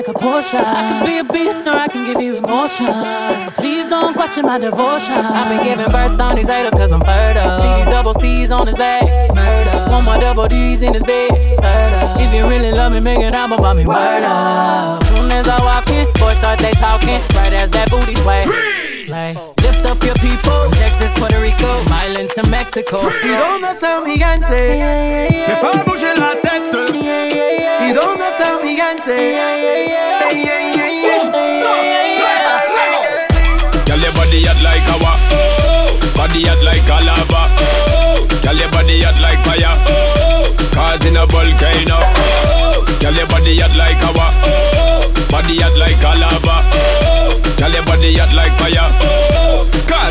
Like a Porsche. I could be a beast or I can give you emotion. Please don't question my devotion. I've been giving birth on these haters cause I'm fertile. See these double C's on his back. Murder. One more double D's in his bed. Serta. If you really love me, make an album about me. Word up. Soon as I walk in, boys start they talking. Right as that booty sway. Slay. Lift up your people. Texas, Puerto Rico, Islands to Mexico. ¿Y dónde está mi yeah, Me fue a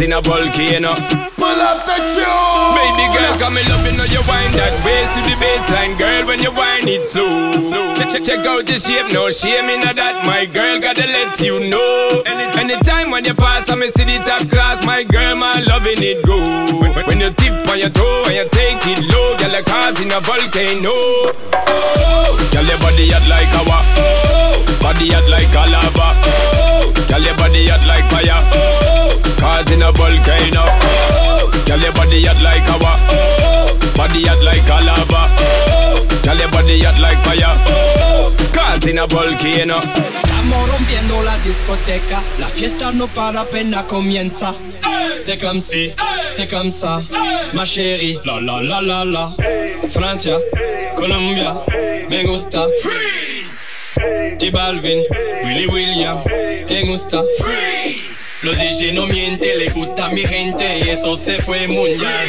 causing a volcano. Pull up the tune. Baby girl, come me loving how you wind that way to the baseline, girl. When you wind it slow, check check check out the shape, no shame in that. My girl, gotta let you know. Any, anytime when you pass, I me see the top class. My girl, my loving it go. When, when you tip on your toe and you take it low, girl, like causing a volcano. Oh, girl, your body hot like lava. Oh, body hot like a lava. Oh, girl, your body hot like fire. Causing a volcano. Oh, girl, your body hot like lava. Oh, body hot like a lava. Oh, girl, your body hot like fire. Oh, causing a volcano. Estamos rompiendo la discoteca, la fiesta no para apenas comienza. C'est comme si, c'est comme ça, ma chérie. La la la la la. Francia, Colombia, me gusta. Freeze. J Balvin, Willy William, te gusta. Freeze. Los DJ no mienten, le gusta a mi gente y eso se fue mundial.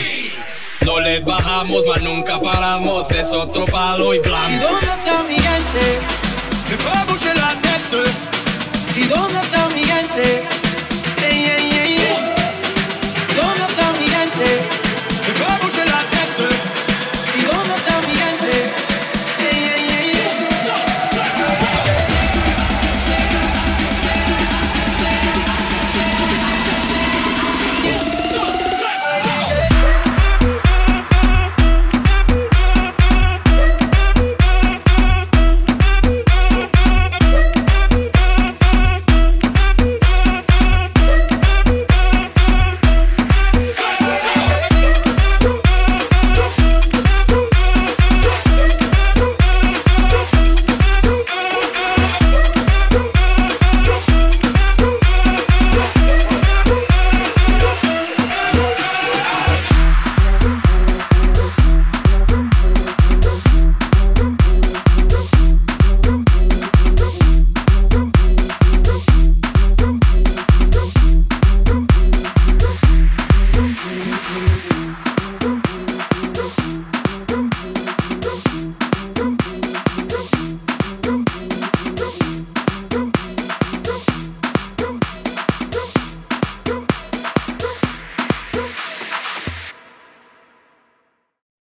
No le bajamos, mas nunca paramos, es otro palo y ¿Y blanco. dónde está mi a bouger la tête. ¿Y dónde está mi? Say yeah,